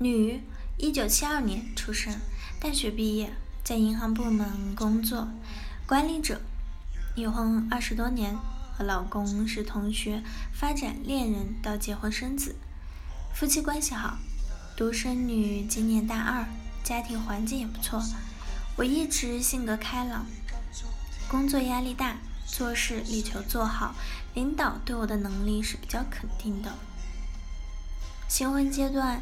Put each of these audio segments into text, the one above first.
女，一九七二年出生，大学毕业，在银行部门工作，管理者，已婚二十多年，和老公是同学，发展恋人到结婚生子，夫妻关系好，独生女今年大二，家庭环境也不错。我一直性格开朗，工作压力大，做事力求做好，领导对我的能力是比较肯定的。新婚阶段，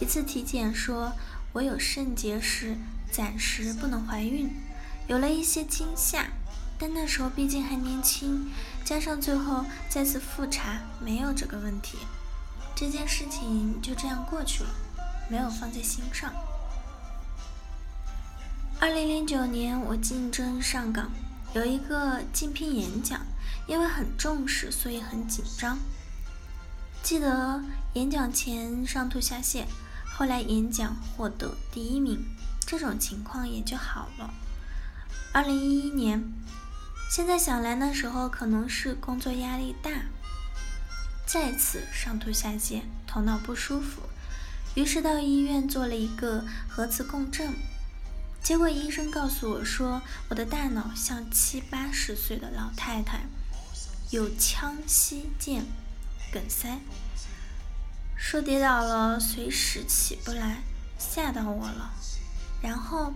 一次体检说我有肾结石，暂时不能怀孕，有了一些惊吓。但那时候毕竟还年轻，加上最后再次复查没有这个问题，这件事情就这样过去了，没有放在心上。二零零九年，我竞争上岗，有一个竞聘演讲，因为很重视，所以很紧张。记得演讲前上吐下泻，后来演讲获得第一名，这种情况也就好了。二零一一年，现在想来那时候可能是工作压力大，再次上吐下泻，头脑不舒服，于是到医院做了一个核磁共振。结果医生告诉我说，我的大脑像七八十岁的老太太，有腔隙键梗塞，说跌倒了随时起不来，吓到我了。然后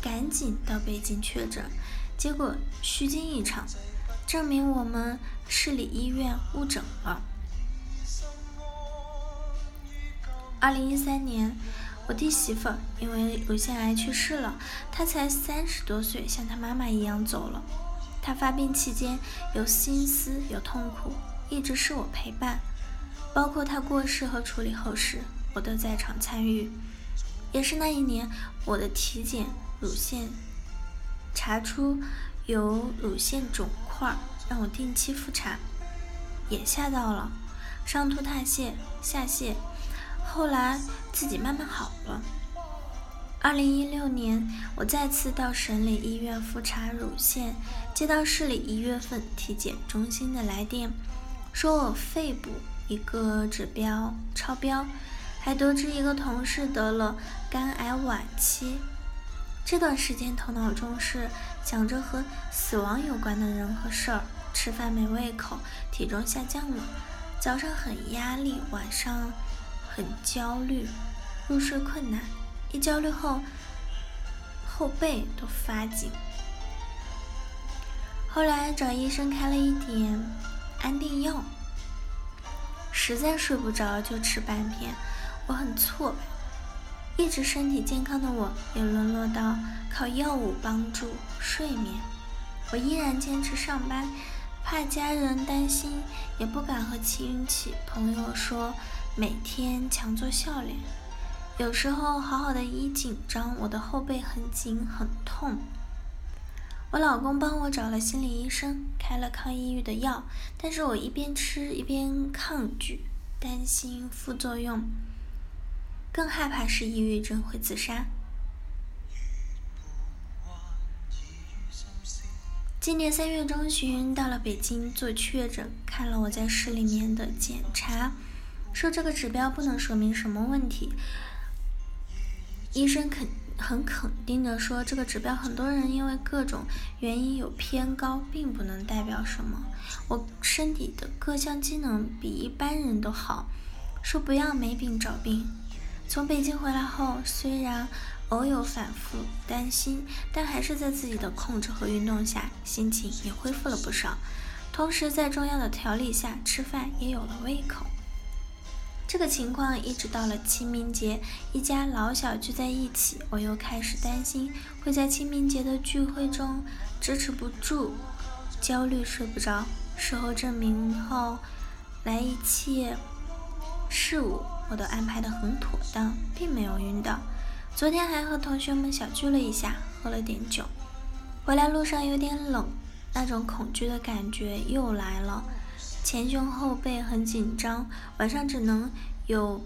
赶紧到北京确诊，结果虚惊一场，证明我们市里医院误诊了。二零一三年。我弟媳妇因为乳腺癌去世了，她才三十多岁，像她妈妈一样走了。她发病期间有心思有痛苦，一直是我陪伴，包括他过世和处理后事，我都在场参与。也是那一年，我的体检乳腺查出有乳腺肿块，让我定期复查，也吓到了，上吐下泻，下泻。后来自己慢慢好了。二零一六年，我再次到省里医院复查乳腺，接到市里一月份体检中心的来电，说我肺部一个指标超标，还得知一个同事得了肝癌晚期。这段时间头脑中是想着和死亡有关的人和事儿，吃饭没胃口，体重下降了，早上很压力，晚上。很焦虑，入睡困难，一焦虑后后背都发紧。后来找医生开了一点安定药，实在睡不着就吃半片。我很挫败，一直身体健康的我也沦落到靠药物帮助睡眠。我依然坚持上班，怕家人担心，也不敢和亲戚朋友说。每天强作笑脸，有时候好好的一紧张，我的后背很紧很痛。我老公帮我找了心理医生，开了抗抑郁的药，但是我一边吃一边抗拒，担心副作用，更害怕是抑郁症会自杀。今年三月中旬到了北京做确诊，看了我在市里面的检查。说这个指标不能说明什么问题，医生肯很肯定的说，这个指标很多人因为各种原因有偏高，并不能代表什么。我身体的各项机能比一般人都好，说不要没病找病。从北京回来后，虽然偶有反复担心，但还是在自己的控制和运动下，心情也恢复了不少。同时在中药的调理下，吃饭也有了胃口。这个情况一直到了清明节，一家老小聚在一起，我又开始担心会在清明节的聚会中支持不住，焦虑睡不着。事后证明后来一切事务我都安排得很妥当，并没有晕倒。昨天还和同学们小聚了一下，喝了点酒。回来路上有点冷，那种恐惧的感觉又来了。前胸后背很紧张，晚上只能有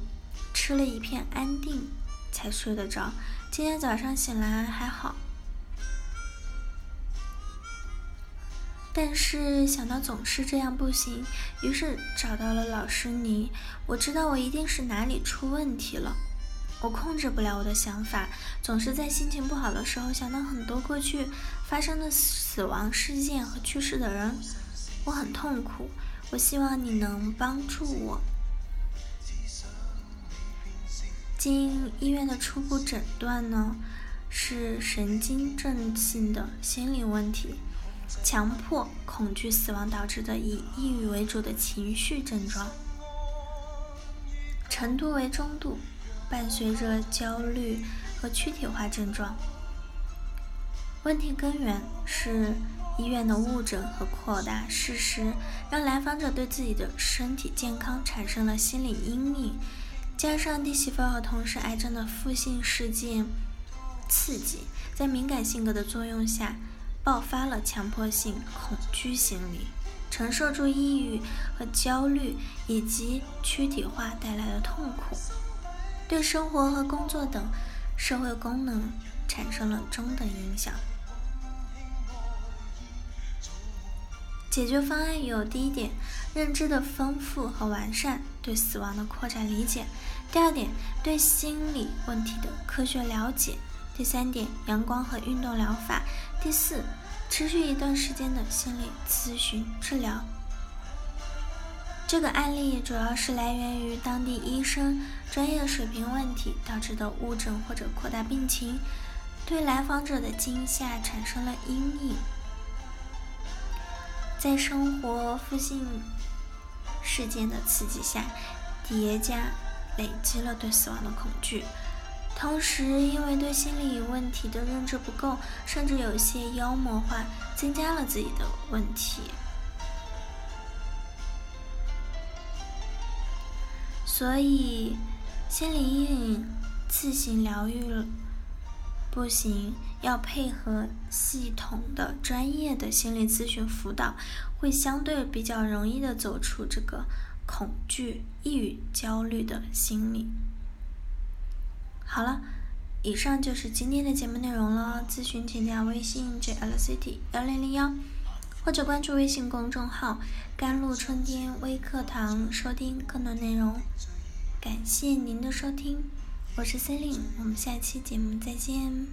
吃了一片安定才睡得着。今天早上醒来还好，但是想到总是这样不行，于是找到了老师你。我知道我一定是哪里出问题了。我控制不了我的想法，总是在心情不好的时候想到很多过去发生的死亡事件和去世的人，我很痛苦。我希望你能帮助我。经医院的初步诊断呢，是神经症性的心理问题，强迫恐惧死亡导致的以抑郁为主的情绪症状，程度为中度，伴随着焦虑和躯体化症状。问题根源是医院的误诊和扩大事实，让来访者对自己的身体健康产生了心理阴影。加上弟媳妇和同事癌症的负性事件刺激，在敏感性格的作用下，爆发了强迫性恐惧心理，承受住抑郁和焦虑以及躯体化带来的痛苦，对生活和工作等社会功能产生了中等影响。解决方案有：第一点，认知的丰富和完善，对死亡的扩展理解；第二点，对心理问题的科学了解；第三点，阳光和运动疗法；第四，持续一段时间的心理咨询治疗。这个案例主要是来源于当地医生专业水平问题导致的误诊或者扩大病情，对来访者的惊吓产生了阴影。在生活负性事件的刺激下，叠加累积了对死亡的恐惧，同时因为对心理问题的认知不够，甚至有些妖魔化，增加了自己的问题。所以，心理阴影自行疗愈了不行。要配合系统的专业的心理咨询辅导，会相对比较容易的走出这个恐惧、抑郁、焦虑的心理。好了，以上就是今天的节目内容了。咨询请加微信 jlct 幺零零幺，或者关注微信公众号“甘露春天微课堂”收听更多内容。感谢您的收听，我是 c e l i n e 我们下期节目再见。